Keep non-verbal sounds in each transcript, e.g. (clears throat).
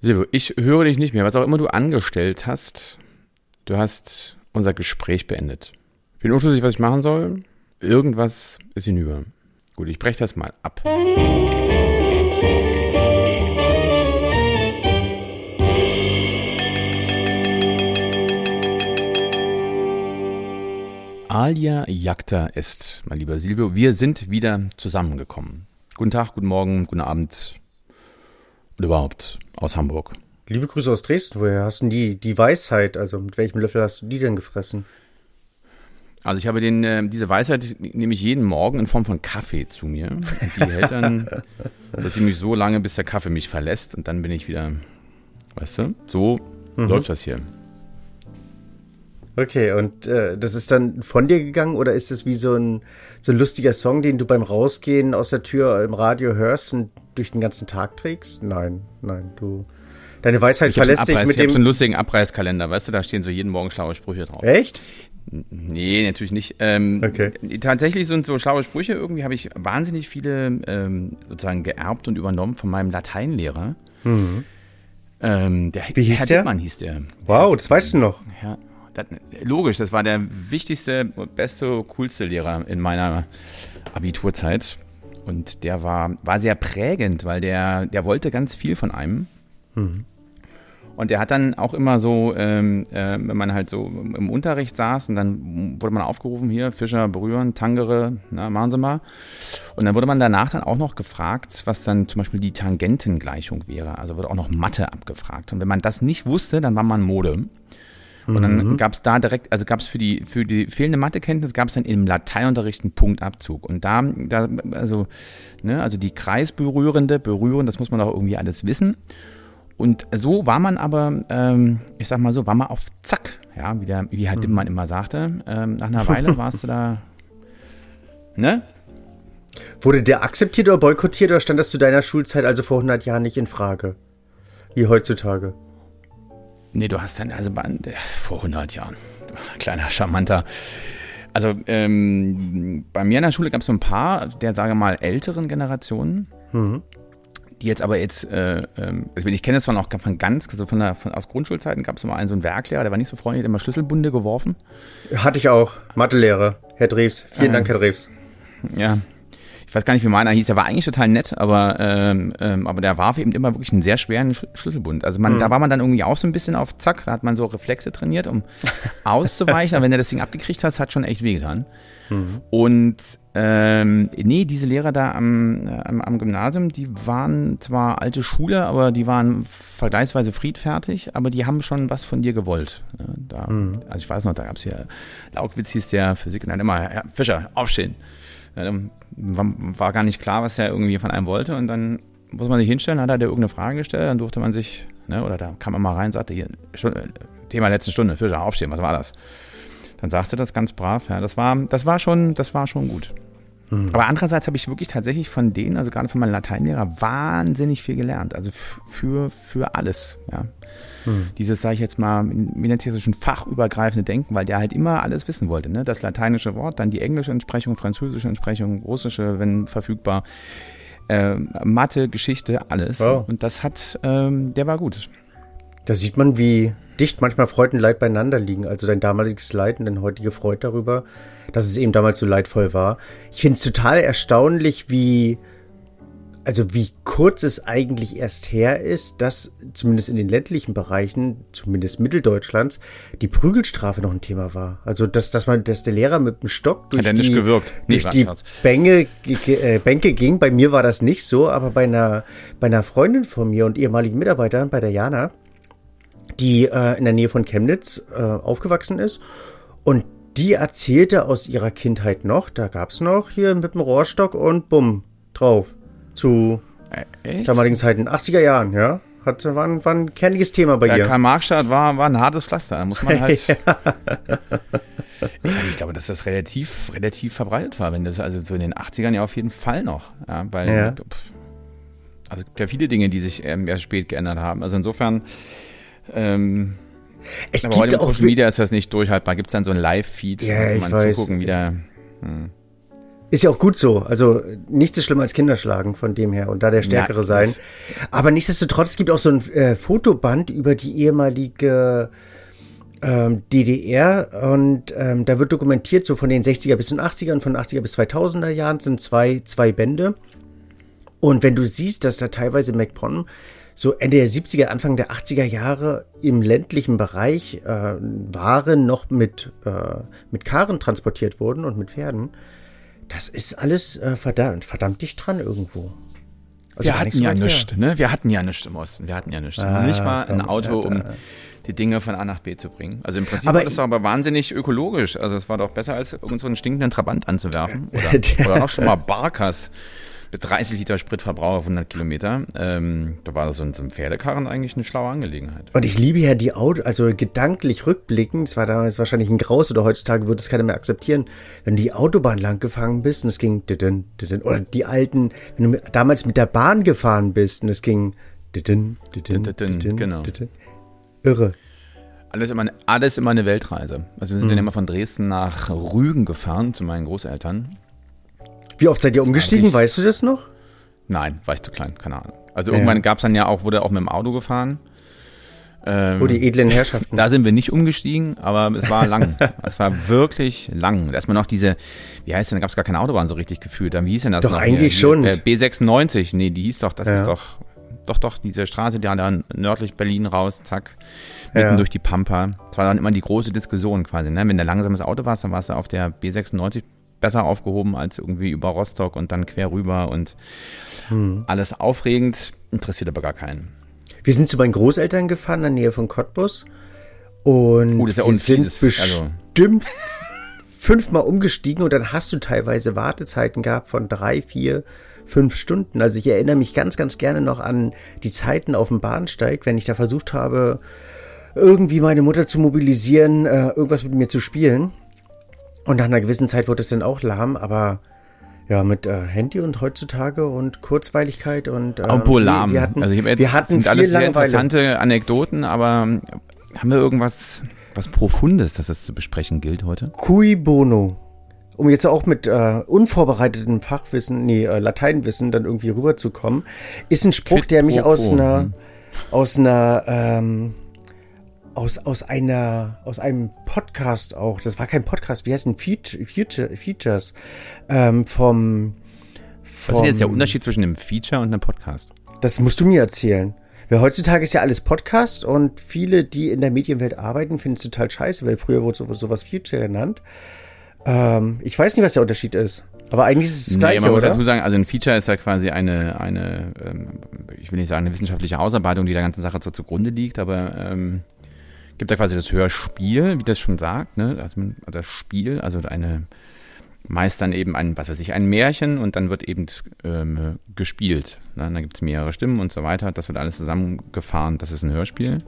Silvio, ich höre dich nicht mehr. Was auch immer du angestellt hast, du hast unser Gespräch beendet. Ich bin unschlüssig, was ich machen soll. Irgendwas ist hinüber. Gut, ich breche das mal ab. Alia Jagda ist, mein lieber Silvio. Wir sind wieder zusammengekommen. Guten Tag, guten Morgen, guten Abend und überhaupt aus Hamburg. Liebe Grüße aus Dresden. Woher hast du die, die Weisheit? Also mit welchem Löffel hast du die denn gefressen? Also ich habe den, äh, diese Weisheit nehme ich jeden Morgen in Form von Kaffee zu mir. Und die hält dann (laughs) so ziemlich so lange, bis der Kaffee mich verlässt und dann bin ich wieder, weißt du, so mhm. läuft das hier. Okay, und äh, das ist dann von dir gegangen oder ist es wie so ein, so ein lustiger Song, den du beim Rausgehen aus der Tür im Radio hörst und durch den ganzen Tag trägst? Nein, nein, du. Deine Weisheit verlässt dich mit ich dem. Ich so einen lustigen Abreißkalender, weißt du, da stehen so jeden Morgen schlaue Sprüche drauf. Echt? Nee, natürlich nicht. Ähm, okay. Tatsächlich sind so schlaue Sprüche, irgendwie habe ich wahnsinnig viele ähm, sozusagen geerbt und übernommen von meinem Lateinlehrer. Mhm. Ähm, der, Wie hieß Herr der? Dittmann hieß der. Wow, das weißt du noch. Herr, das, logisch, das war der wichtigste, beste, coolste Lehrer in meiner Abiturzeit. Und der war, war sehr prägend, weil der, der wollte ganz viel von einem. Mhm. Und der hat dann auch immer so, ähm, äh, wenn man halt so im Unterricht saß und dann wurde man aufgerufen, hier, Fischer berühren, Tangere, na, machen Sie mal. Und dann wurde man danach dann auch noch gefragt, was dann zum Beispiel die Tangentengleichung wäre. Also wurde auch noch Mathe abgefragt. Und wenn man das nicht wusste, dann war man Mode. Und dann mhm. gab es da direkt, also gab es für die, für die fehlende Mathekenntnis, gab es dann im Lateinunterricht einen Punktabzug. Und da, da also, ne, also die kreisberührende, berühren, das muss man doch irgendwie alles wissen. Und so war man aber, ähm, ich sag mal so, war man auf Zack, ja, wie, der, wie halt mhm. man immer sagte. Ähm, nach einer Weile (laughs) warst du da, ne? Wurde der akzeptiert oder boykottiert oder stand das zu deiner Schulzeit also vor 100 Jahren nicht in Frage? Wie heutzutage? Nee, du hast dann, also vor 100 Jahren, kleiner Charmanter. Also ähm, bei mir in der Schule gab es so ein paar der, sage mal, älteren Generationen, mhm. die jetzt aber jetzt, äh, ähm, also ich kenne das zwar noch von ganz, also von der, von, aus Grundschulzeiten gab es mal einen so einen Werklehrer, der war nicht so freundlich, der hat immer Schlüsselbunde geworfen. Hatte ich auch, Mathelehrer, Herr Drews. Vielen ähm, Dank, Herr Drews. Ja, ich weiß gar nicht, wie meiner hieß, der war eigentlich total nett, aber, ähm, ähm, aber der warf eben immer wirklich einen sehr schweren Schlüsselbund. Also man, mhm. da war man dann irgendwie auch so ein bisschen auf Zack, da hat man so Reflexe trainiert, um (laughs) auszuweichen, aber wenn er das Ding abgekriegt hat, hat schon echt wehgetan. Mhm. Und ähm, nee, diese Lehrer da am, am, am, Gymnasium, die waren zwar alte Schule, aber die waren vergleichsweise friedfertig, aber die haben schon was von dir gewollt. Ja, da, mhm. Also ich weiß noch, da gab es hier, Laugwitz hieß der Physik, dann immer, Herr Fischer, aufstehen. Dann war gar nicht klar, was er irgendwie von einem wollte. Und dann muss man sich hinstellen, hat er dir irgendeine Frage gestellt, dann durfte man sich, ne, oder da kam man mal rein, sagte hier, Thema letzte Stunde, Fischer, aufstehen, was war das? Dann sagte das ganz brav, ja, das war, das war schon, das war schon gut. Mhm. Aber andererseits habe ich wirklich tatsächlich von denen, also gerade von meinem Lateinlehrer, wahnsinnig viel gelernt. Also für, für alles, ja. Mhm. Dieses, sage ich jetzt mal, wie nennt sich das schon, fachübergreifende Denken, weil der halt immer alles wissen wollte. Ne? Das lateinische Wort, dann die englische Entsprechung, französische Entsprechung, russische, wenn verfügbar, äh, Mathe, Geschichte, alles. Wow. Und das hat, ähm, der war gut. Da sieht man, wie dicht manchmal Freud und Leid beieinander liegen. Also dein damaliges Leid und dein heutige Freude darüber, dass es eben damals so leidvoll war. Ich finde es total erstaunlich, wie also wie kurz es eigentlich erst her ist, dass zumindest in den ländlichen Bereichen, zumindest Mitteldeutschlands, die Prügelstrafe noch ein Thema war. Also dass, dass man, dass der Lehrer mit dem Stock durch die, nee, durch die Bänke, äh, Bänke ging. Bei mir war das nicht so, aber bei einer, bei einer Freundin von mir und ehemaligen Mitarbeitern, bei der Jana, die äh, in der Nähe von Chemnitz äh, aufgewachsen ist und die erzählte aus ihrer Kindheit noch, da gab's noch hier mit dem Rohrstock und bumm, drauf zu äh, damaligen Zeiten, 80er Jahren, ja. Hat, war, ein, war ein kerniges Thema bei Der ihr. Karl-Marx-Stadt war, war ein hartes Pflaster. Da muss man (laughs) halt. ich, glaube, dass das relativ, relativ verbreitet war. Wenn das, also in den 80ern ja auf jeden Fall noch. Ja, weil, ja. also es gibt ja viele Dinge, die sich ähm, erst spät geändert haben. Also insofern, ähm, es aber heute mit Social Media ist das nicht durchhaltbar. Gibt es dann so ein Live-Feed, ja, wo man weiß. zugucken, wie der. Hm. Ist ja auch gut so. Also nichts ist schlimmer als Kinderschlagen von dem her und da der Stärkere ja, sein. Aber nichtsdestotrotz, es gibt auch so ein äh, Fotoband über die ehemalige ähm, DDR und ähm, da wird dokumentiert, so von den 60er bis den 80er und von 80er bis 2000er Jahren sind zwei, zwei Bände. Und wenn du siehst, dass da teilweise MacPom so Ende der 70er, Anfang der 80er Jahre im ländlichen Bereich äh, Waren noch mit, äh, mit Karren transportiert wurden und mit Pferden, das ist alles äh, verdammt, verdammt dicht dran irgendwo. Also wir hatten so ja nichts, ne? Wir hatten ja nichts im Osten. Wir hatten ja nichts. Ah, nicht mal ein Auto, um die Dinge von A nach B zu bringen. Also im Prinzip aber war das aber wahnsinnig ökologisch. Also es war doch besser, als irgend so einen stinkenden Trabant anzuwerfen. (laughs) Oder, oder auch schon mal Barkas 30 Liter Spritverbrauch auf 100 Kilometer. Ähm, da war so ein, so ein Pferdekarren eigentlich eine schlaue Angelegenheit. Und ich liebe ja die Auto, also gedanklich rückblickend, es war damals wahrscheinlich ein Graus oder heutzutage würde es keiner mehr akzeptieren, wenn du die Autobahn lang gefahren bist und es ging, oder die alten, wenn du damals mit der Bahn gefahren bist und es ging, genau. Irre. Alles immer, alles immer eine Weltreise. Also wir sind mhm. dann immer von Dresden nach Rügen gefahren zu meinen Großeltern. Wie oft seid ihr umgestiegen? Weißt du das noch? Nein, war ich zu klein, keine Ahnung. Also ja. irgendwann gab es dann ja auch, wurde auch mit dem Auto gefahren. Ähm, oh, die edlen Herrschaften. Da sind wir nicht umgestiegen, aber es war lang. (laughs) es war wirklich lang. Da ist man noch diese, wie heißt denn, da gab es gar keine Autobahn so richtig gefühlt. Wie hieß denn das doch, noch? eigentlich hier? schon. B96, nee, die hieß doch, das ja. ist doch, doch, doch, diese Straße, die dann nördlich Berlin raus, zack, mitten ja. durch die Pampa. Das war dann immer die große Diskussion quasi, ne? Wenn du langsames Auto warst, dann warst du auf der B96 besser aufgehoben als irgendwie über Rostock und dann quer rüber und hm. alles aufregend, interessiert aber gar keinen. Wir sind zu meinen Großeltern gefahren in der Nähe von Cottbus und uh, das ist ja wir sind dieses, bestimmt also. fünfmal umgestiegen und dann hast du teilweise Wartezeiten gehabt von drei, vier, fünf Stunden. Also ich erinnere mich ganz, ganz gerne noch an die Zeiten auf dem Bahnsteig, wenn ich da versucht habe, irgendwie meine Mutter zu mobilisieren, äh, irgendwas mit mir zu spielen. Und nach einer gewissen Zeit wurde es dann auch lahm, aber ja, mit äh, Handy und heutzutage und Kurzweiligkeit und ähm, Obwohl lahm. Wir, hatten, also ich jetzt, wir hatten sind alles sehr interessante Anekdoten, aber ähm, haben wir irgendwas was Profundes, das es zu besprechen gilt heute? Cui bono. Um jetzt auch mit äh, unvorbereitetem Fachwissen, nee, äh, Lateinwissen dann irgendwie rüberzukommen, ist ein Spruch, Quid der mich aus einer, hm. aus einer, ähm, aus, aus einer, aus einem Podcast auch, das war kein Podcast, wie heißt denn Feature, Feature, Features, ähm, vom, vom, Was ist jetzt der Unterschied zwischen einem Feature und einem Podcast? Das musst du mir erzählen. Weil heutzutage ist ja alles Podcast und viele, die in der Medienwelt arbeiten, finden es total scheiße, weil früher wurde sowas, sowas Feature genannt. Ähm, ich weiß nicht, was der Unterschied ist. Aber eigentlich ist es das Gleiche, nee, man muss dazu sagen, also ein Feature ist ja quasi eine, eine ähm, ich will nicht sagen eine wissenschaftliche Ausarbeitung, die der ganzen Sache so zugrunde liegt, aber ähm, gibt da quasi das Hörspiel, wie das schon sagt, ne? also, also das Spiel, also eine meist dann eben ein, was weiß ich, ein Märchen und dann wird eben ähm, gespielt. Ne? Dann gibt es mehrere Stimmen und so weiter. Das wird alles zusammengefahren. Das ist ein Hörspiel.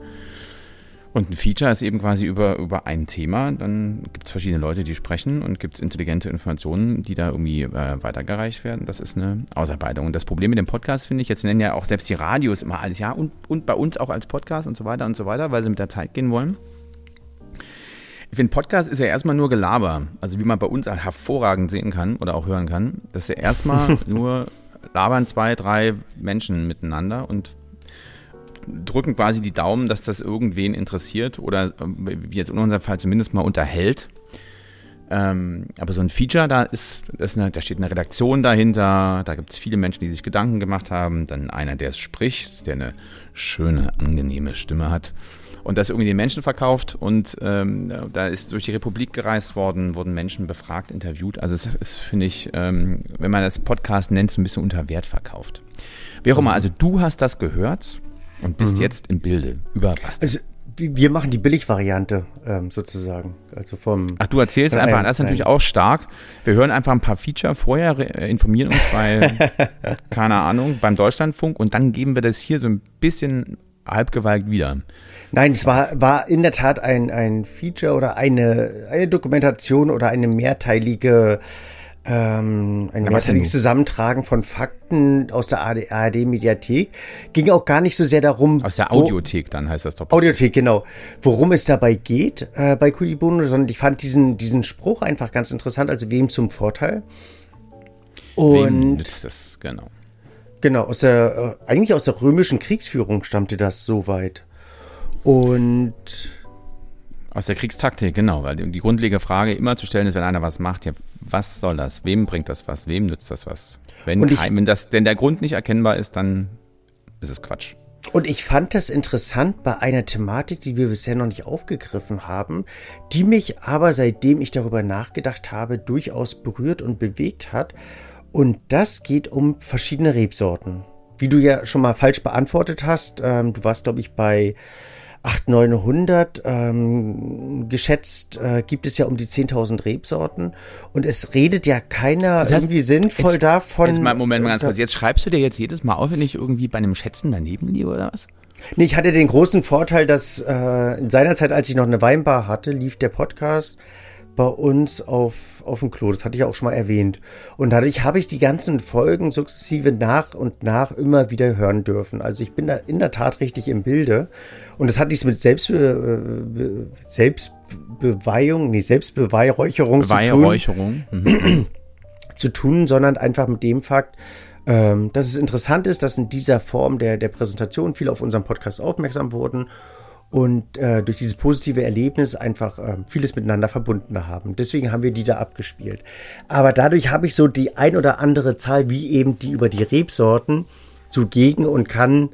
Und ein Feature ist eben quasi über, über ein Thema. Dann gibt es verschiedene Leute, die sprechen und gibt es intelligente Informationen, die da irgendwie äh, weitergereicht werden. Das ist eine Ausarbeitung. Und das Problem mit dem Podcast finde ich, jetzt nennen ja auch selbst die Radios immer alles, ja, und, und bei uns auch als Podcast und so weiter und so weiter, weil sie mit der Zeit gehen wollen. Ich finde, Podcast ist ja erstmal nur Gelaber. Also wie man bei uns hervorragend sehen kann oder auch hören kann. Das ist ja erstmal (laughs) nur labern zwei, drei Menschen miteinander und drücken quasi die Daumen, dass das irgendwen interessiert oder wie jetzt in unserem Fall zumindest mal unterhält. Ähm, aber so ein Feature, da ist, ist eine, da steht eine Redaktion dahinter, da gibt es viele Menschen, die sich Gedanken gemacht haben, dann einer, der es spricht, der eine schöne, angenehme Stimme hat und das irgendwie den Menschen verkauft und ähm, da ist durch die Republik gereist worden, wurden Menschen befragt, interviewt. Also es ist, finde ich, ähm, wenn man das Podcast nennt, so ein bisschen unter Wert verkauft. Wie auch immer, also du hast das gehört und bist mhm. jetzt im Bilde. Über was? Also, wir machen die Billigvariante ähm, sozusagen. Also vom. Ach, du erzählst einfach, ein, das ist natürlich auch stark. Wir hören einfach ein paar Feature vorher, äh, informieren uns bei, (laughs) keine Ahnung, beim Deutschlandfunk und dann geben wir das hier so ein bisschen halbgewalkt wieder. Nein, es war, war in der Tat ein, ein Feature oder eine, eine Dokumentation oder eine mehrteilige ähm, ein mehrteiliges Zusammentragen von Fakten aus der ARD-Mediathek. Ging auch gar nicht so sehr darum. Aus der Audiothek wo, dann heißt das doch. Audiothek, genau. Worum es dabei geht äh, bei Kuibono, sondern ich fand diesen, diesen Spruch einfach ganz interessant, also wem zum Vorteil. Und Wem nützt das, genau. Genau, aus der, äh, eigentlich aus der römischen Kriegsführung stammte das soweit. Und aus der Kriegstaktik, genau, weil die grundlegende Frage immer zu stellen ist, wenn einer was macht, ja, was soll das? Wem bringt das was? Wem nützt das was? Wenn, ich, kein, wenn, das, denn der Grund nicht erkennbar ist, dann ist es Quatsch. Und ich fand das interessant bei einer Thematik, die wir bisher noch nicht aufgegriffen haben, die mich aber seitdem ich darüber nachgedacht habe, durchaus berührt und bewegt hat. Und das geht um verschiedene Rebsorten. Wie du ja schon mal falsch beantwortet hast, ähm, du warst, glaube ich, bei 800, 900. Ähm, geschätzt äh, gibt es ja um die 10.000 Rebsorten. Und es redet ja keiner das heißt, irgendwie sinnvoll jetzt, davon. Jetzt mal, Moment mal ganz kurz. Jetzt schreibst du dir jetzt jedes Mal auf, wenn ich irgendwie bei einem Schätzen daneben liege oder was? Nee, ich hatte den großen Vorteil, dass äh, in seiner Zeit, als ich noch eine Weinbar hatte, lief der Podcast bei uns auf, auf dem Klo. Das hatte ich auch schon mal erwähnt. Und dadurch habe ich die ganzen Folgen sukzessive nach und nach immer wieder hören dürfen. Also ich bin da in der Tat richtig im Bilde. Und das hat nichts mit Selbstbe Selbstbeweihung, nee, Selbstbeweihräucherung zu tun. Mhm. (clears throat) zu tun, sondern einfach mit dem Fakt, ähm, dass es interessant ist, dass in dieser Form der, der Präsentation viele auf unseren Podcast aufmerksam wurden und äh, durch dieses positive Erlebnis einfach äh, vieles miteinander verbunden haben. Deswegen haben wir die da abgespielt. Aber dadurch habe ich so die ein oder andere Zahl, wie eben die über die Rebsorten, zugegen und kann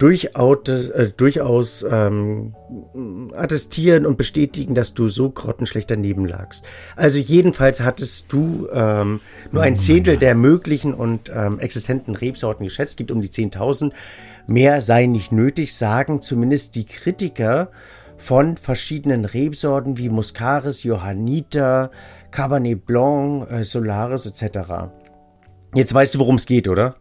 durchaus, äh, durchaus ähm, attestieren und bestätigen, dass du so grottenschlecht daneben lagst. Also jedenfalls hattest du ähm, nur ein Zehntel der möglichen und ähm, existenten Rebsorten geschätzt, gibt um die 10.000. Mehr sei nicht nötig, sagen zumindest die Kritiker von verschiedenen Rebsorten wie Muscaris, Johanniter, Cabernet Blanc, äh, Solaris etc. Jetzt weißt du, worum es geht, oder?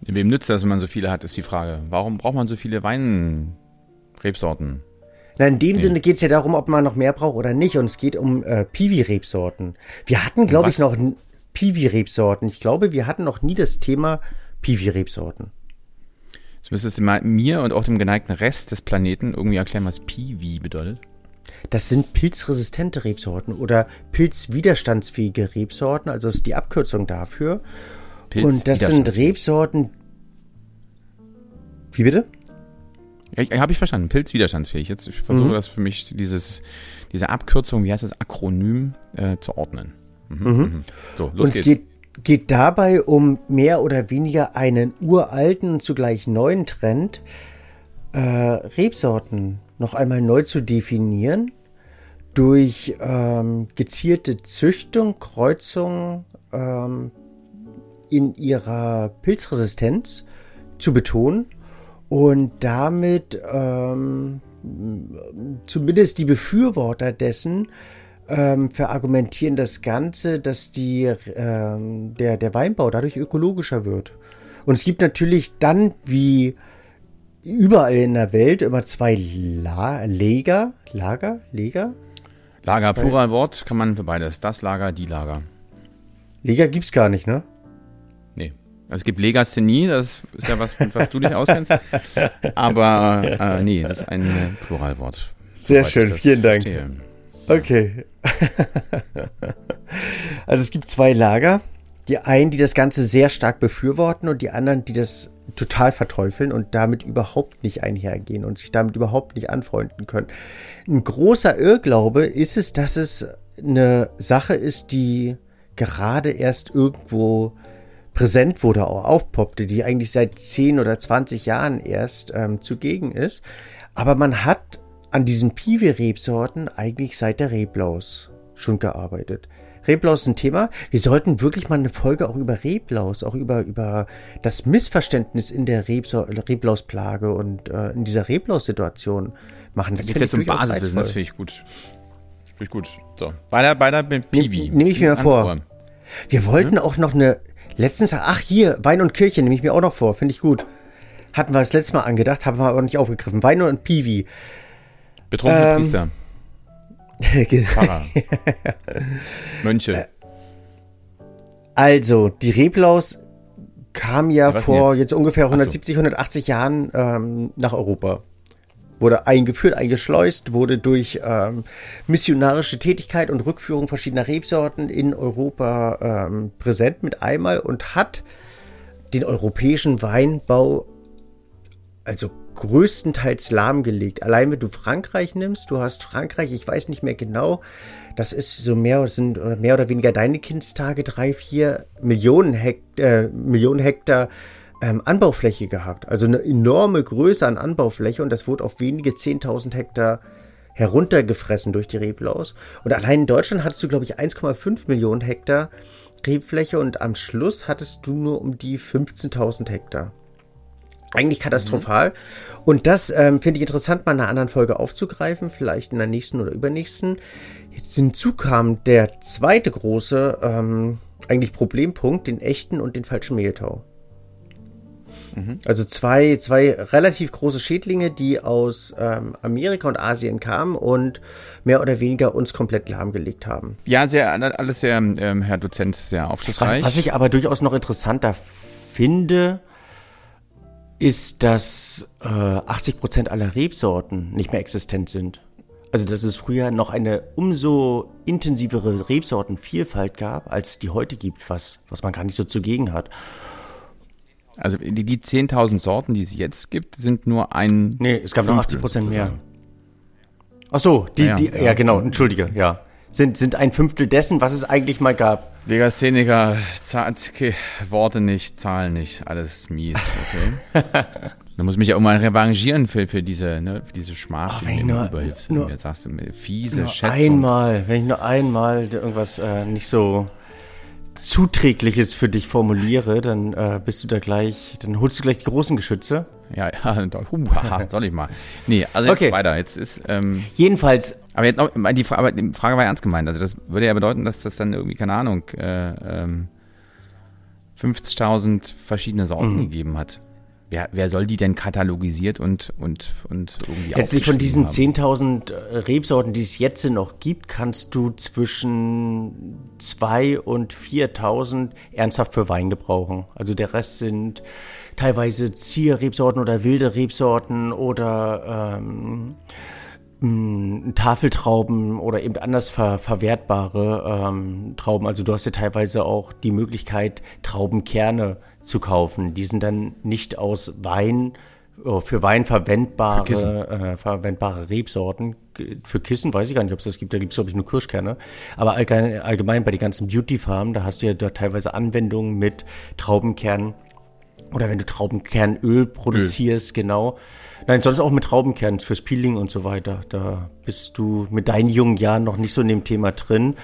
Wem nützt das, wenn man so viele hat, ist die Frage. Warum braucht man so viele Weinrebsorten? Na, in dem nee. Sinne geht es ja darum, ob man noch mehr braucht oder nicht. Und es geht um äh, Piwi-Rebsorten. Wir hatten, glaube ich, noch Piwi-Rebsorten. Ich glaube, wir hatten noch nie das Thema Piwi-Rebsorten. Jetzt müsstest du mal mir und auch dem geneigten Rest des Planeten irgendwie erklären, was Piwi bedeutet. Das sind pilzresistente Rebsorten oder pilzwiderstandsfähige Rebsorten, also ist die Abkürzung dafür. Pilz und das sind Rebsorten. Wie bitte? Ja, habe ich verstanden. Pilzwiderstandsfähig. Jetzt ich versuche mhm. das für mich dieses diese Abkürzung, wie heißt das Akronym äh, zu ordnen. Mhm. Mhm. mhm. So, los und geht's. es geht geht dabei um mehr oder weniger einen uralten und zugleich neuen Trend, äh, Rebsorten noch einmal neu zu definieren durch ähm, gezielte Züchtung, Kreuzung ähm, in ihrer Pilzresistenz zu betonen und damit ähm, zumindest die Befürworter dessen ähm, verargumentieren das Ganze, dass die, ähm, der, der Weinbau dadurch ökologischer wird. Und es gibt natürlich dann, wie überall in der Welt, immer zwei La Lager, Lager, Lager? Lager, zwei. Pluralwort, kann man für beides. Das Lager, die Lager. Lager gibt's gar nicht, ne? Nee. Also es gibt Legasthenie, das ist ja was, mit was du dich auskennst. (laughs) Aber äh, nee, das ist ein Pluralwort. Sehr schön, vielen Dank. Verstehe. Okay. (laughs) also es gibt zwei Lager. Die einen, die das Ganze sehr stark befürworten und die anderen, die das total verteufeln und damit überhaupt nicht einhergehen und sich damit überhaupt nicht anfreunden können. Ein großer Irrglaube ist es, dass es eine Sache ist, die gerade erst irgendwo präsent wurde, auch aufpoppte, die eigentlich seit 10 oder 20 Jahren erst ähm, zugegen ist. Aber man hat an diesen Piwi-Rebsorten eigentlich seit der Reblaus schon gearbeitet. Reblaus ist ein Thema. Wir sollten wirklich mal eine Folge auch über Reblaus, auch über, über das Missverständnis in der Reblausplage und äh, in dieser Reblaus-Situation machen. Das da geht jetzt um Basiswissen, das finde ich gut. Finde ich gut. So, weiter, weiter mit Piwi. Nehme ich mir mal vor. Wir wollten hm? auch noch eine, letztens, ach hier, Wein und Kirche nehme ich mir auch noch vor, finde ich gut. Hatten wir das letzte Mal angedacht, haben wir aber nicht aufgegriffen. Wein und Piwi. Betrunkene ähm, Priester. (laughs) Pfarrer. (laughs) Mönche. Also, die Reblaus kam ja Was vor jetzt? jetzt? ungefähr 170, so. 180 Jahren ähm, nach Europa. wurde eingeführt, eingeschleust, wurde durch ähm, missionarische Tätigkeit und Rückführung verschiedener Rebsorten in Europa ähm, präsent mit einmal und hat den europäischen Weinbau also größtenteils lahmgelegt. Allein wenn du Frankreich nimmst, du hast Frankreich, ich weiß nicht mehr genau, das ist so mehr, sind mehr oder weniger deine Kindstage, drei, vier Millionen, Hekt, äh, Millionen Hektar ähm, Anbaufläche gehabt. Also eine enorme Größe an Anbaufläche und das wurde auf wenige 10.000 Hektar heruntergefressen durch die Reblaus. Und allein in Deutschland hattest du, glaube ich, 1,5 Millionen Hektar Rebfläche und am Schluss hattest du nur um die 15.000 Hektar. Eigentlich katastrophal. Mhm. Und das ähm, finde ich interessant, mal in einer anderen Folge aufzugreifen, vielleicht in der nächsten oder übernächsten. Jetzt hinzu kam der zweite große, ähm, eigentlich Problempunkt, den echten und den falschen Mehltau. Mhm. Also zwei, zwei relativ große Schädlinge, die aus ähm, Amerika und Asien kamen und mehr oder weniger uns komplett lahmgelegt haben. Ja, sehr, alles sehr, ähm, Herr Dozent, sehr aufschlussreich. Was, was ich aber durchaus noch interessanter finde, ist, dass äh, 80 Prozent aller Rebsorten nicht mehr existent sind. Also, dass es früher noch eine umso intensivere Rebsortenvielfalt gab, als die heute gibt, was, was man gar nicht so zugegen hat. Also die, die 10.000 Sorten, die es jetzt gibt, sind nur ein. Nee, es gab noch 80 Prozent mehr. Ach so, die, ja, die, ja, ja, genau, entschuldige, ja. Sind, sind ein Fünftel dessen, was es eigentlich mal gab. Legastheniker, okay, Worte nicht, Zahlen nicht, alles mies, okay. (laughs) Da muss mich ja auch mal revanchieren für, für diese, ne, für diese Schmach, Ach, die du überhilfst. Sagst du, fiese nur Schätzung. Einmal, wenn ich nur einmal irgendwas äh, nicht so Zuträgliches für dich formuliere, dann äh, bist du da gleich, dann holst du gleich die großen Geschütze. Ja, ja, (laughs) doch, uh, soll ich mal. Nee, also jetzt okay. weiter. Jetzt ist. Ähm, Jedenfalls. Aber jetzt noch, die, Frage, die Frage war ja ernst gemeint. Also das würde ja bedeuten, dass das dann irgendwie, keine Ahnung, äh, ähm, 50.000 verschiedene Sorten mhm. gegeben hat. Wer, wer soll die denn katalogisiert und, und, und irgendwie Letztlich von diesen 10.000 äh, Rebsorten, die es jetzt noch gibt, kannst du zwischen 2 und 4.000 ernsthaft für Wein gebrauchen. Also der Rest sind teilweise Zierrebsorten oder wilde Rebsorten oder ähm, Tafeltrauben oder eben anders ver verwertbare ähm, Trauben. Also du hast ja teilweise auch die Möglichkeit, Traubenkerne zu kaufen. Die sind dann nicht aus Wein, oh, für Wein verwendbare, äh, verwendbare Rebsorten. Für Kissen weiß ich gar nicht, ob es das gibt. Da gibt es, glaube ich, nur Kirschkerne. Aber allgemein, allgemein bei den ganzen Beauty-Farmen, da hast du ja da teilweise Anwendungen mit Traubenkernen. Oder wenn du Traubenkernöl produzierst, Öl. genau. Nein, sonst auch mit Traubenkernen fürs Peeling und so weiter. Da bist du mit deinen jungen Jahren noch nicht so in dem Thema drin.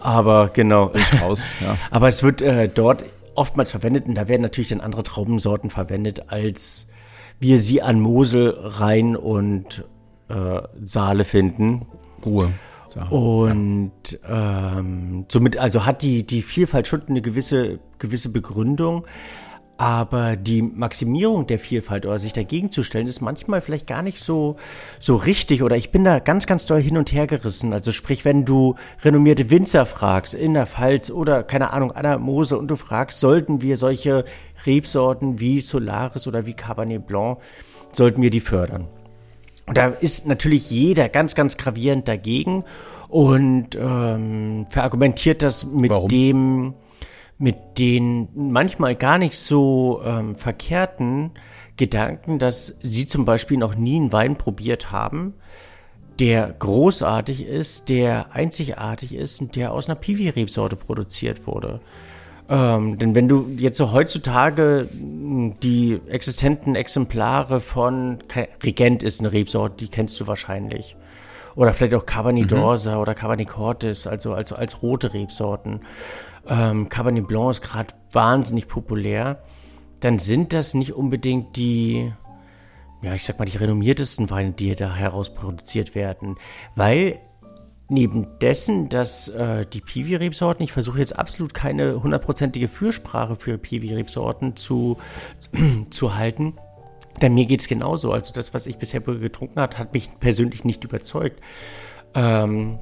Aber genau. (laughs) Raus, ja. Aber es wird äh, dort oftmals verwendet und da werden natürlich dann andere Traubensorten verwendet, als wir sie an Mosel, Rhein und äh, Saale finden. Ruhe. Und ähm, somit also hat die die Vielfalt schon eine gewisse gewisse Begründung, aber die Maximierung der Vielfalt oder sich dagegen zu stellen, ist manchmal vielleicht gar nicht so, so richtig. Oder ich bin da ganz, ganz doll hin und her gerissen. Also sprich, wenn du renommierte Winzer fragst, in der Pfalz oder keine Ahnung, an der Mose und du fragst, sollten wir solche Rebsorten wie Solaris oder wie Cabernet Blanc, sollten wir die fördern? Und da ist natürlich jeder ganz, ganz gravierend dagegen und ähm, verargumentiert das mit Warum? dem, mit den manchmal gar nicht so ähm, verkehrten Gedanken, dass sie zum Beispiel noch nie einen Wein probiert haben, der großartig ist, der einzigartig ist und der aus einer Piwi-Rebsorte produziert wurde. Ähm, denn wenn du jetzt so heutzutage die existenten Exemplare von Regent ist eine Rebsorte, die kennst du wahrscheinlich. Oder vielleicht auch Cabernet mhm. d'Orsa oder Cabernet Cortis, also als, als rote Rebsorten ähm, Cabernet Blanc ist gerade wahnsinnig populär, dann sind das nicht unbedingt die, ja, ich sag mal, die renommiertesten Weine, die da herausproduziert werden. Weil neben dessen, dass äh, die Piwi-Rebsorten, ich versuche jetzt absolut keine hundertprozentige Fürsprache für Piwi-Rebsorten zu, (clears throat) zu halten, denn mir geht es genauso. Also das, was ich bisher getrunken habe, hat mich persönlich nicht überzeugt. Ähm,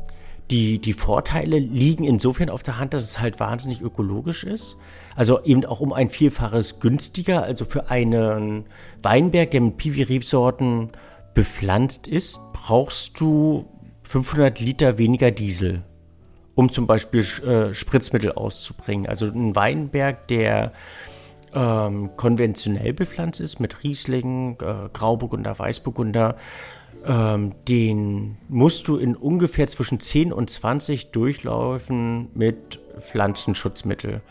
die, die Vorteile liegen insofern auf der Hand, dass es halt wahnsinnig ökologisch ist. Also eben auch um ein Vielfaches günstiger. Also für einen Weinberg, der mit Piwi-Rebsorten bepflanzt ist, brauchst du 500 Liter weniger Diesel, um zum Beispiel äh, Spritzmittel auszubringen. Also ein Weinberg, der ähm, konventionell bepflanzt ist mit Riesling, äh, Grauburgunder, Weißburgunder, ähm, den musst du in ungefähr zwischen 10 und 20 Durchläufen mit Pflanzenschutzmittel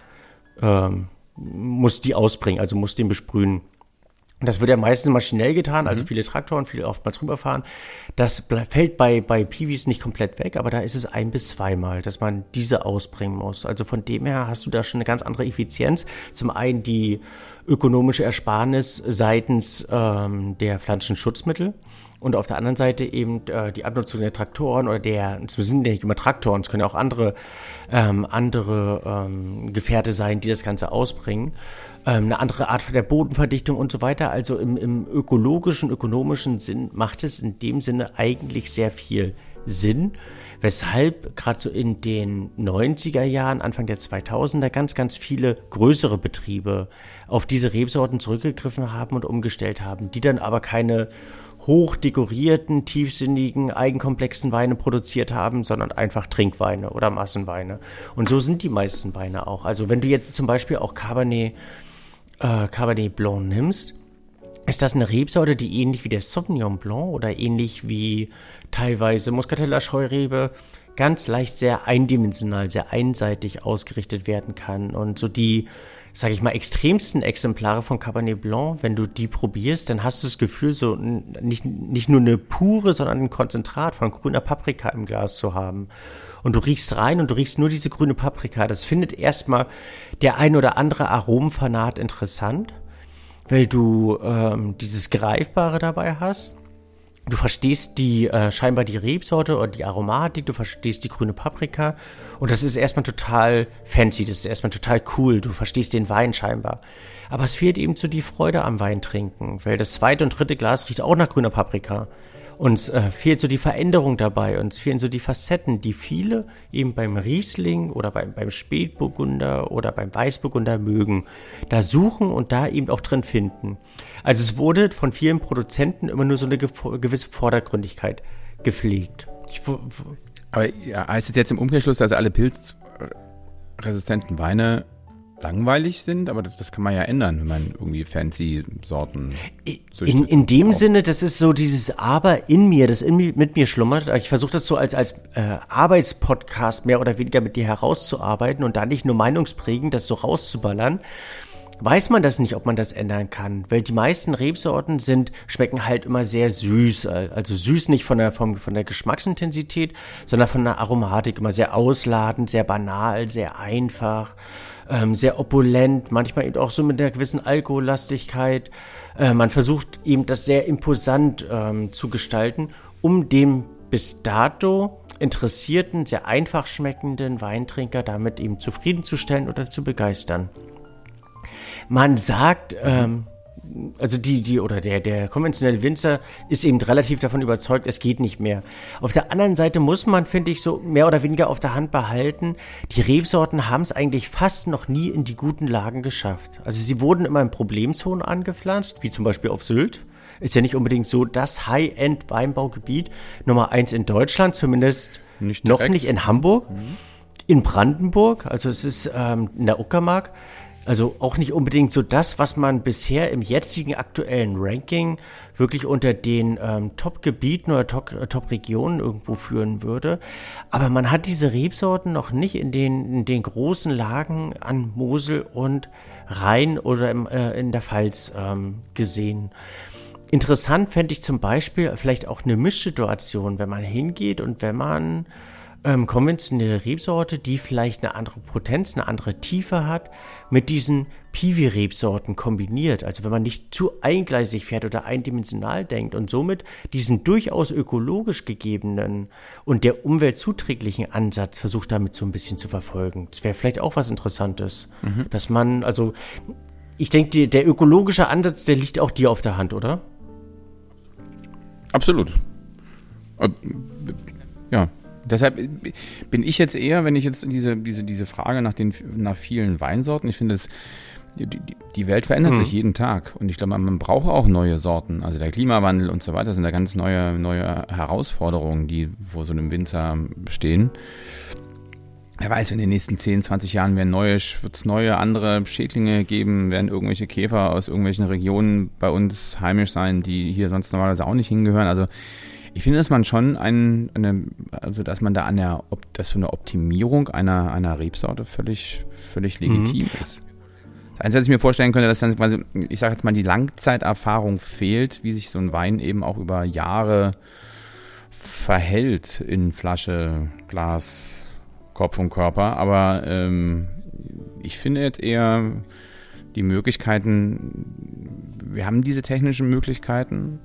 ähm, musst die ausbringen, also musst den besprühen. Das wird ja meistens maschinell getan, also mhm. viele Traktoren, viele oftmals rüberfahren. Das fällt bei, bei Piwis nicht komplett weg, aber da ist es ein bis zweimal, dass man diese ausbringen muss. Also von dem her hast du da schon eine ganz andere Effizienz. Zum einen die ökonomische Ersparnis seitens ähm, der Pflanzenschutzmittel und auf der anderen Seite eben äh, die Abnutzung der Traktoren oder der, es sind ja nicht immer Traktoren, es können ja auch andere, ähm, andere ähm, Gefährte sein, die das Ganze ausbringen. Ähm, eine andere Art der Bodenverdichtung und so weiter. Also im, im ökologischen, ökonomischen Sinn macht es in dem Sinne eigentlich sehr viel Sinn, weshalb gerade so in den 90er Jahren, Anfang der 2000er ganz, ganz viele größere Betriebe auf diese Rebsorten zurückgegriffen haben und umgestellt haben, die dann aber keine hochdekorierten, tiefsinnigen, eigenkomplexen Weine produziert haben, sondern einfach Trinkweine oder Massenweine. Und so sind die meisten Weine auch. Also wenn du jetzt zum Beispiel auch Cabernet, äh, Cabernet Blanc nimmst, ist das eine Rebsorte, die ähnlich wie der Sauvignon Blanc oder ähnlich wie teilweise Muscatella Scheurebe ganz leicht sehr eindimensional, sehr einseitig ausgerichtet werden kann und so die sage ich mal, extremsten Exemplare von Cabernet Blanc, wenn du die probierst, dann hast du das Gefühl, so nicht, nicht nur eine pure, sondern ein Konzentrat von grüner Paprika im Glas zu haben. Und du riechst rein und du riechst nur diese grüne Paprika. Das findet erstmal der ein oder andere Aromenfanat interessant, weil du ähm, dieses Greifbare dabei hast. Du verstehst die äh, scheinbar die Rebsorte oder die Aromatik, du verstehst die grüne Paprika und das ist erstmal total fancy, das ist erstmal total cool. Du verstehst den Wein scheinbar. Aber es fehlt eben so die Freude am Wein trinken, weil das zweite und dritte Glas riecht auch nach grüner Paprika. Uns äh, fehlt so die Veränderung dabei, uns fehlen so die Facetten, die viele eben beim Riesling oder beim, beim Spätburgunder oder beim Weißburgunder mögen. Da suchen und da eben auch drin finden. Also es wurde von vielen Produzenten immer nur so eine gewisse Vordergründigkeit gepflegt. Ich, Aber ja, heißt es jetzt im Umkehrschluss, dass alle pilzresistenten Weine langweilig sind, aber das, das kann man ja ändern, wenn man irgendwie fancy Sorten In, in dem Sinne, das ist so dieses Aber in mir, das in, mit mir schlummert. Ich versuche das so als, als äh, Arbeitspodcast mehr oder weniger mit dir herauszuarbeiten und da nicht nur meinungsprägend das so rauszuballern. Weiß man das nicht, ob man das ändern kann, weil die meisten Rebsorten sind, schmecken halt immer sehr süß, also süß nicht von der, von, von der Geschmacksintensität, sondern von der Aromatik, immer sehr ausladend, sehr banal, sehr einfach ähm, sehr opulent, manchmal eben auch so mit einer gewissen Alkohollastigkeit. Äh, man versucht eben das sehr imposant ähm, zu gestalten, um dem bis dato interessierten, sehr einfach schmeckenden Weintrinker damit eben zufriedenzustellen oder zu begeistern. Man sagt, ähm, also die, die, oder der, der konventionelle Winzer ist eben relativ davon überzeugt, es geht nicht mehr. Auf der anderen Seite muss man, finde ich, so mehr oder weniger auf der Hand behalten, die Rebsorten haben es eigentlich fast noch nie in die guten Lagen geschafft. Also sie wurden immer in Problemzonen angepflanzt, wie zum Beispiel auf Sylt. Ist ja nicht unbedingt so das High-End-Weinbaugebiet Nummer eins in Deutschland, zumindest nicht noch nicht in Hamburg. Mhm. In Brandenburg, also es ist ähm, in der Uckermark, also auch nicht unbedingt so das, was man bisher im jetzigen aktuellen Ranking wirklich unter den ähm, Top-Gebieten oder äh, Top-Regionen irgendwo führen würde. Aber man hat diese Rebsorten noch nicht in den, in den großen Lagen an Mosel und Rhein oder im, äh, in der Pfalz ähm, gesehen. Interessant fände ich zum Beispiel vielleicht auch eine Mischsituation, wenn man hingeht und wenn man ähm, konventionelle Rebsorte, die vielleicht eine andere Potenz, eine andere Tiefe hat, mit diesen Piwi-Rebsorten kombiniert. Also wenn man nicht zu eingleisig fährt oder eindimensional denkt und somit diesen durchaus ökologisch gegebenen und der Umwelt zuträglichen Ansatz versucht damit so ein bisschen zu verfolgen. Das wäre vielleicht auch was Interessantes, mhm. dass man, also ich denke, der ökologische Ansatz, der liegt auch dir auf der Hand, oder? Absolut. Deshalb bin ich jetzt eher, wenn ich jetzt diese, diese, diese Frage nach den nach vielen Weinsorten, ich finde es die, die, die Welt verändert mhm. sich jeden Tag und ich glaube, man braucht auch neue Sorten. Also der Klimawandel und so weiter sind da ganz neue, neue Herausforderungen, die vor so einem Winzer stehen. Wer weiß, in den nächsten 10, 20 Jahren werden neue, wird es neue andere Schädlinge geben, werden irgendwelche Käfer aus irgendwelchen Regionen bei uns heimisch sein, die hier sonst normalerweise auch nicht hingehören. Also ich finde, dass man schon ein, eine, also dass man da an der, dass so eine Optimierung einer, einer Rebsorte völlig, völlig legitim mhm. ist. Das Einzige, was ich mir vorstellen könnte, dass dann quasi, ich sage jetzt mal, die Langzeiterfahrung fehlt, wie sich so ein Wein eben auch über Jahre verhält in Flasche, Glas, Kopf und Körper. Aber ähm, ich finde jetzt eher die Möglichkeiten, wir haben diese technischen Möglichkeiten,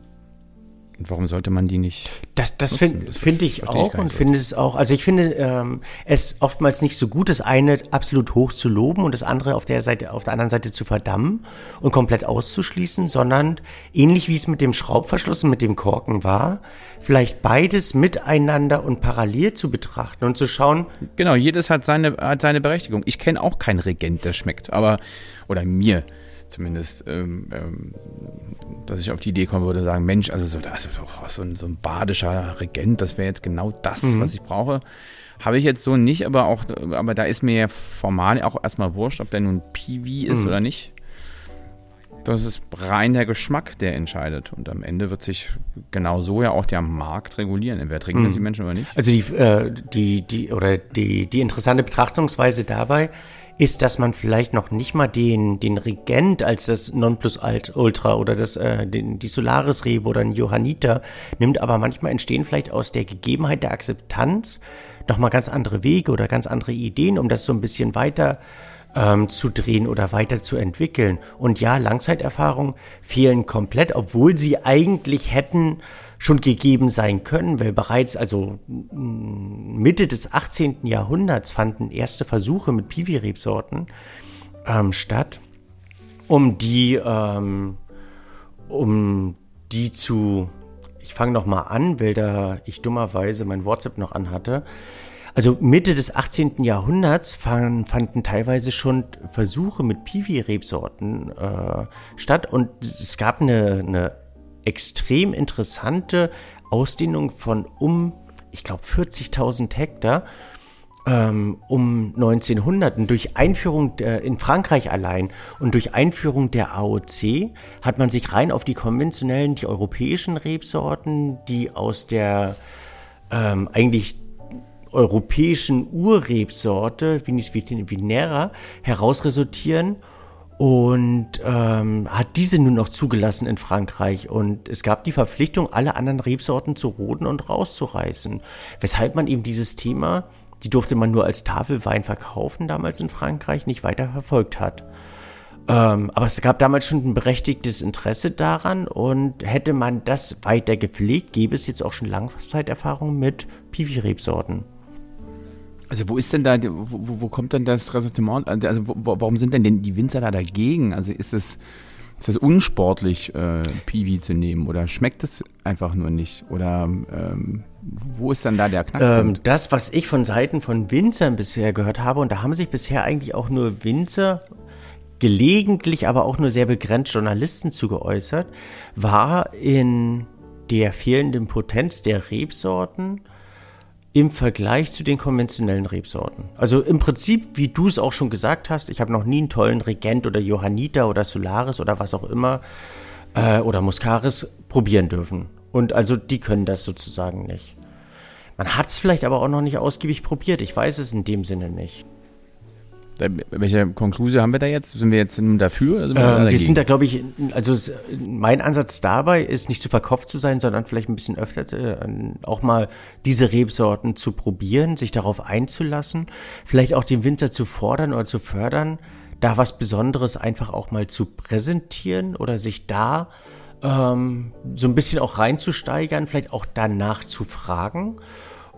und warum sollte man die nicht? Das, das finde find ich auch ich und finde es auch. Also ich finde ähm, es oftmals nicht so gut, das eine absolut hoch zu loben und das andere auf der Seite, auf der anderen Seite zu verdammen und komplett auszuschließen, sondern ähnlich wie es mit dem Schraubverschluss und mit dem Korken war, vielleicht beides miteinander und parallel zu betrachten und zu schauen. Genau, jedes hat seine, hat seine Berechtigung. Ich kenne auch keinen Regent, der schmeckt, aber oder mir zumindest, ähm, ähm, dass ich auf die Idee kommen würde, sagen, Mensch, also so, also so, ein, so ein badischer Regent, das wäre jetzt genau das, mhm. was ich brauche. Habe ich jetzt so nicht, aber auch, aber da ist mir formal auch erstmal wurscht, ob der nun Piwi ist mhm. oder nicht. Das ist rein der Geschmack, der entscheidet. Und am Ende wird sich genau so ja auch der Markt regulieren. Entweder trinken mhm. das die Menschen oder nicht. Also die, äh, die, die, oder die, die interessante Betrachtungsweise dabei ist, dass man vielleicht noch nicht mal den, den Regent als das Nonplusultra oder das, äh, den, die Solaris-Rebe oder ein Johanniter nimmt, aber manchmal entstehen vielleicht aus der Gegebenheit der Akzeptanz nochmal ganz andere Wege oder ganz andere Ideen, um das so ein bisschen weiter ähm, zu drehen oder weiter zu entwickeln. Und ja, Langzeiterfahrungen fehlen komplett, obwohl sie eigentlich hätten schon gegeben sein können, weil bereits also Mitte des 18. Jahrhunderts fanden erste Versuche mit Piwi-Rebsorten ähm, statt, um die, ähm, um die zu, ich fange noch mal an, weil da ich dummerweise mein WhatsApp noch anhatte. Also Mitte des 18. Jahrhunderts fanden, fanden teilweise schon Versuche mit Piwi-Rebsorten äh, statt und es gab eine, eine extrem interessante Ausdehnung von um, ich glaube, 40.000 Hektar ähm, um 1900 und durch Einführung der, in Frankreich allein und durch Einführung der AOC hat man sich rein auf die konventionellen, die europäischen Rebsorten, die aus der ähm, eigentlich europäischen Urrebsorte Vinis vinera herausresultieren und ähm, hat diese nun noch zugelassen in Frankreich. Und es gab die Verpflichtung, alle anderen Rebsorten zu roden und rauszureißen. Weshalb man eben dieses Thema, die durfte man nur als Tafelwein verkaufen, damals in Frankreich, nicht weiter verfolgt hat. Ähm, aber es gab damals schon ein berechtigtes Interesse daran und hätte man das weiter gepflegt, gäbe es jetzt auch schon Langzeiterfahrung mit Piwi-Rebsorten. Also wo ist denn da, wo, wo kommt denn das Ressentiment? Also wo, warum sind denn, die Winzer da dagegen? Also ist es ist das unsportlich, äh, Piwi zu nehmen oder schmeckt es einfach nur nicht? Oder ähm, wo ist dann da der Knackpunkt? Ähm, das, was ich von Seiten von Winzern bisher gehört habe, und da haben sich bisher eigentlich auch nur Winzer, gelegentlich aber auch nur sehr begrenzt Journalisten zu geäußert, war in der fehlenden Potenz der Rebsorten im Vergleich zu den konventionellen Rebsorten. Also im Prinzip, wie du es auch schon gesagt hast, ich habe noch nie einen tollen Regent oder Johanniter oder Solaris oder was auch immer äh, oder Muscaris probieren dürfen. Und also die können das sozusagen nicht. Man hat es vielleicht aber auch noch nicht ausgiebig probiert. Ich weiß es in dem Sinne nicht. Welche Konklusion haben wir da jetzt? Sind wir jetzt dafür? Oder sind wir, ähm, wir sind da, glaube ich, also mein Ansatz dabei ist nicht zu verkopft zu sein, sondern vielleicht ein bisschen öfter äh, auch mal diese Rebsorten zu probieren, sich darauf einzulassen, vielleicht auch den Winzer zu fordern oder zu fördern, da was Besonderes einfach auch mal zu präsentieren oder sich da ähm, so ein bisschen auch reinzusteigern, vielleicht auch danach zu fragen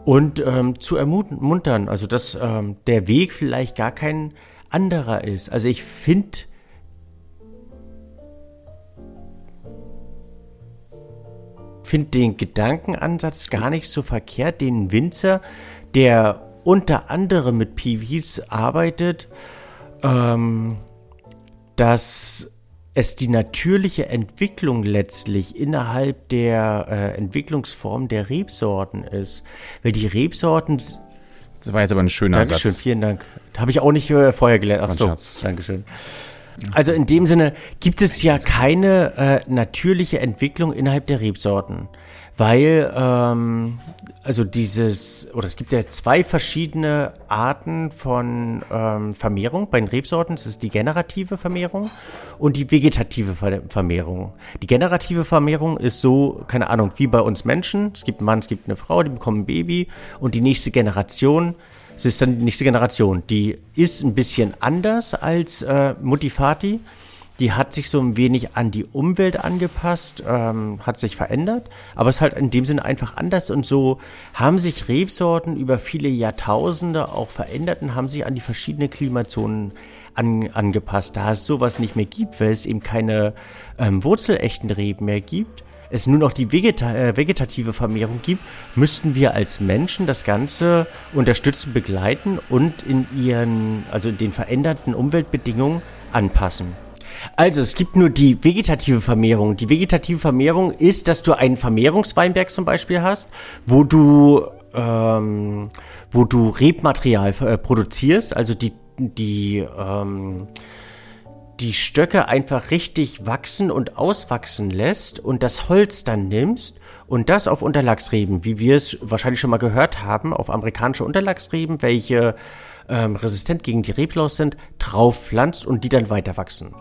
und ähm, zu ermuntern, also dass ähm, der Weg vielleicht gar kein anderer ist. Also ich finde, finde den Gedankenansatz gar nicht so verkehrt, den Winzer, der unter anderem mit PVs arbeitet, ähm, dass es die natürliche Entwicklung letztlich innerhalb der äh, Entwicklungsform der Rebsorten ist. Weil die Rebsorten. Das war jetzt aber ein schöner Dankeschön, Satz. vielen Dank. Habe ich auch nicht äh, vorher gelernt. Ach so, Dankeschön. Also in dem Sinne gibt es ja keine äh, natürliche Entwicklung innerhalb der Rebsorten weil ähm, also dieses, oder es gibt ja zwei verschiedene Arten von ähm, Vermehrung bei den Rebsorten. Es ist die generative Vermehrung und die vegetative Vermehrung. Die generative Vermehrung ist so, keine Ahnung, wie bei uns Menschen. Es gibt einen Mann, es gibt eine Frau, die bekommen ein Baby und die nächste Generation es ist dann die nächste Generation. Die ist ein bisschen anders als äh, Mutti Fati die hat sich so ein wenig an die Umwelt angepasst, ähm, hat sich verändert, aber ist halt in dem Sinne einfach anders und so haben sich Rebsorten über viele Jahrtausende auch verändert und haben sich an die verschiedenen Klimazonen an, angepasst. Da es sowas nicht mehr gibt, weil es eben keine ähm, wurzelechten Reben mehr gibt, es nur noch die Vegeta äh, vegetative Vermehrung gibt, müssten wir als Menschen das Ganze unterstützen, begleiten und in ihren, also in den veränderten Umweltbedingungen anpassen. Also es gibt nur die vegetative Vermehrung. Die vegetative Vermehrung ist, dass du einen Vermehrungsweinberg zum Beispiel hast, wo du ähm, wo du Rebmaterial äh, produzierst, also die die ähm, die Stöcke einfach richtig wachsen und auswachsen lässt und das Holz dann nimmst und das auf Unterlagsreben, wie wir es wahrscheinlich schon mal gehört haben, auf amerikanische Unterlagsreben, welche ähm, resistent gegen die Reblaus sind, drauf pflanzt und die dann weiter wachsen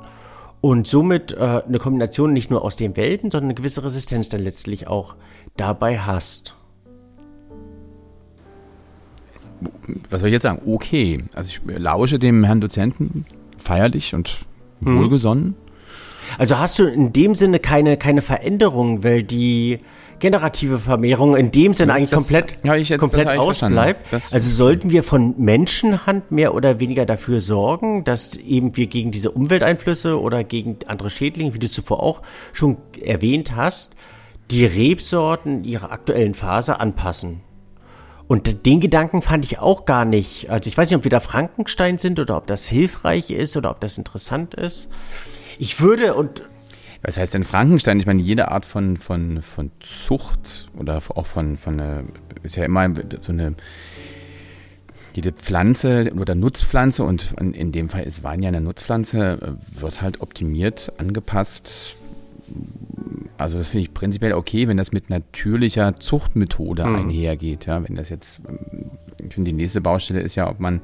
und somit äh, eine Kombination nicht nur aus den Welten, sondern eine gewisse Resistenz dann letztlich auch dabei hast. Was soll ich jetzt sagen? Okay. Also ich lausche dem Herrn Dozenten feierlich und hm. wohlgesonnen. Also hast du in dem Sinne keine, keine Veränderung, weil die generative Vermehrung in dem Sinne eigentlich das, komplett, ja, jetzt, komplett ausbleibt. also sollten wir von Menschenhand mehr oder weniger dafür sorgen, dass eben wir gegen diese Umwelteinflüsse oder gegen andere Schädlinge, wie du zuvor auch schon erwähnt hast, die Rebsorten ihrer aktuellen Phase anpassen. Und den Gedanken fand ich auch gar nicht. Also ich weiß nicht, ob wir da Frankenstein sind oder ob das hilfreich ist oder ob das interessant ist. Ich würde und was heißt denn Frankenstein? Ich meine, jede Art von, von, von Zucht oder auch von, von eine, ist ja immer so eine, jede Pflanze oder Nutzpflanze und in dem Fall ist Wein ja eine Nutzpflanze, wird halt optimiert, angepasst. Also das finde ich prinzipiell okay, wenn das mit natürlicher Zuchtmethode mhm. einhergeht. Ja, wenn das jetzt, finde die nächste Baustelle ist ja, ob man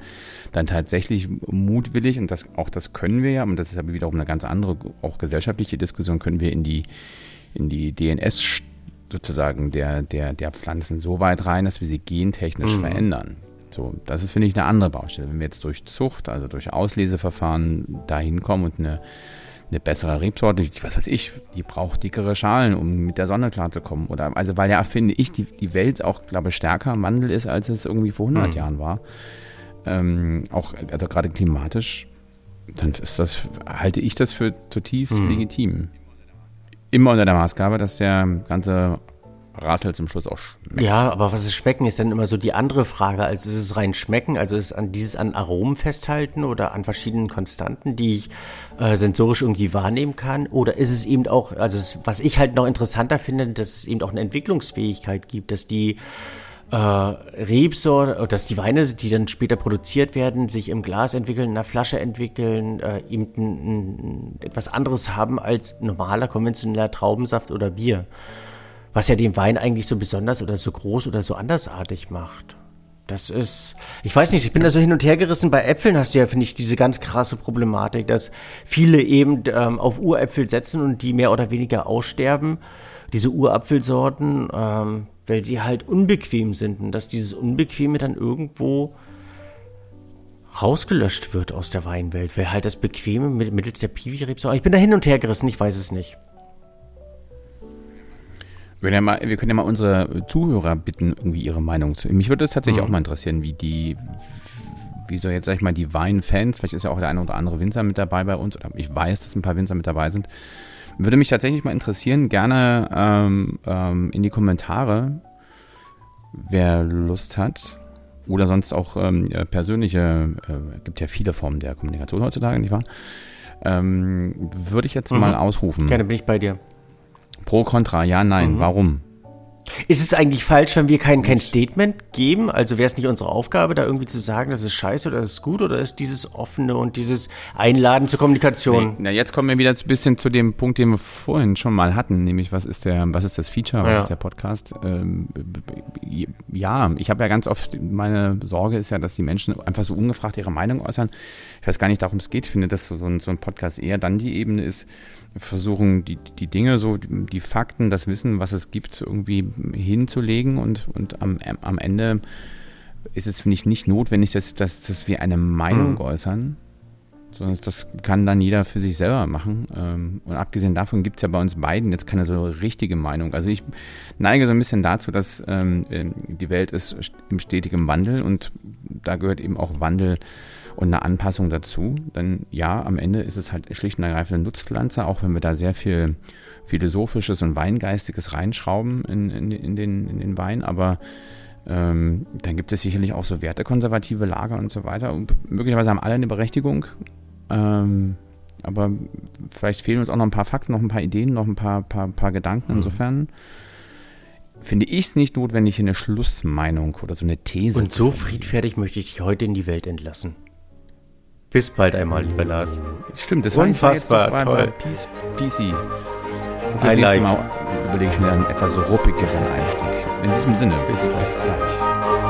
dann tatsächlich mutwillig, und das auch das können wir ja, und das ist aber wiederum eine ganz andere, auch gesellschaftliche Diskussion, können wir in die, in die DNS sozusagen der, der, der Pflanzen so weit rein, dass wir sie gentechnisch mhm. verändern. So, das ist, finde ich, eine andere Baustelle. Wenn wir jetzt durch Zucht, also durch Ausleseverfahren dahin kommen und eine, eine bessere Rebsorte, was weiß ich, die braucht dickere Schalen, um mit der Sonne klarzukommen. Oder, also, weil ja, finde ich, die, die Welt auch, glaube ich, stärker im Wandel ist, als es irgendwie vor 100 mhm. Jahren war ähm, auch also gerade klimatisch, dann ist das, halte ich das für zutiefst mhm. legitim. Immer unter der Maßgabe, dass der ganze Rassel zum Schluss auch schmeckt. Ja, aber was ist schmecken, ist dann immer so die andere Frage. Also ist es rein schmecken, also ist an dieses an Aromen festhalten oder an verschiedenen Konstanten, die ich äh, sensorisch irgendwie wahrnehmen kann? Oder ist es eben auch, also was ich halt noch interessanter finde, dass es eben auch eine Entwicklungsfähigkeit gibt, dass die äh, Rebsorte, dass die Weine, die dann später produziert werden, sich im Glas entwickeln, in der Flasche entwickeln, äh, eben ein, ein, etwas anderes haben als normaler konventioneller Traubensaft oder Bier. Was ja den Wein eigentlich so besonders oder so groß oder so andersartig macht. Das ist, ich weiß nicht, ich bin da so hin und her gerissen. Bei Äpfeln hast du ja, finde ich, diese ganz krasse Problematik, dass viele eben ähm, auf Uräpfel setzen und die mehr oder weniger aussterben. Diese Urapfelsorten, ähm, weil sie halt unbequem sind und dass dieses Unbequeme dann irgendwo rausgelöscht wird aus der Weinwelt, weil halt das Bequeme mittels der Piwi-Rebsorte. Ich bin da hin und her gerissen, ich weiß es nicht. Wir können, ja mal, wir können ja mal unsere Zuhörer bitten, irgendwie ihre Meinung zu. Mich würde es tatsächlich mhm. auch mal interessieren, wie die, wie so jetzt sag ich mal, die Weinfans, vielleicht ist ja auch der eine oder andere Winzer mit dabei bei uns, oder ich weiß, dass ein paar Winzer mit dabei sind, würde mich tatsächlich mal interessieren, gerne ähm, ähm, in die Kommentare, wer Lust hat. Oder sonst auch ähm, persönliche, äh, gibt ja viele Formen der Kommunikation heutzutage, nicht wahr? Ähm, würde ich jetzt mhm. mal ausrufen. Gerne bin ich bei dir. Pro, Contra, ja, nein, mhm. warum? Ist es eigentlich falsch, wenn wir kein, kein Statement geben? Also wäre es nicht unsere Aufgabe, da irgendwie zu sagen, das ist scheiße oder das ist gut oder ist dieses offene und dieses Einladen zur Kommunikation? Nee, na, jetzt kommen wir wieder ein bisschen zu dem Punkt, den wir vorhin schon mal hatten, nämlich was ist der, was ist das Feature, was ja. ist der Podcast? Ähm, ja, ich habe ja ganz oft, meine Sorge ist ja, dass die Menschen einfach so ungefragt ihre Meinung äußern. Ich weiß gar nicht, darum es geht. Ich finde, dass so ein, so ein Podcast eher dann die Ebene ist, versuchen die, die Dinge so, die Fakten, das Wissen, was es gibt, irgendwie hinzulegen und, und am, am Ende ist es, finde ich, nicht notwendig, dass, dass, dass wir eine Meinung mhm. äußern, sondern das kann dann jeder für sich selber machen. Ähm, und abgesehen davon gibt es ja bei uns beiden jetzt keine so richtige Meinung. Also ich neige so ein bisschen dazu, dass ähm, die Welt ist im stetigen Wandel und da gehört eben auch Wandel und eine Anpassung dazu. Denn ja, am Ende ist es halt schlicht und ergreifend eine Nutzpflanze, auch wenn wir da sehr viel Philosophisches und Weingeistiges reinschrauben in, in, in den, in den Wein, aber ähm, dann gibt es sicherlich auch so wertekonservative Lager und so weiter. Und möglicherweise haben alle eine Berechtigung. Ähm, aber vielleicht fehlen uns auch noch ein paar Fakten, noch ein paar Ideen, noch ein paar, paar, paar Gedanken. Mhm. Insofern finde ich es nicht notwendig, eine Schlussmeinung oder so eine These. Und so friedfertig möchte ich dich heute in die Welt entlassen. Bis bald einmal, lieber Lars. Stimmt, das Unfassbar, war toll. PC. Fürs nächste Mal überlege ich mir dann etwas so ruppigeren Einstieg. In diesem Sinne, bis, bis gleich.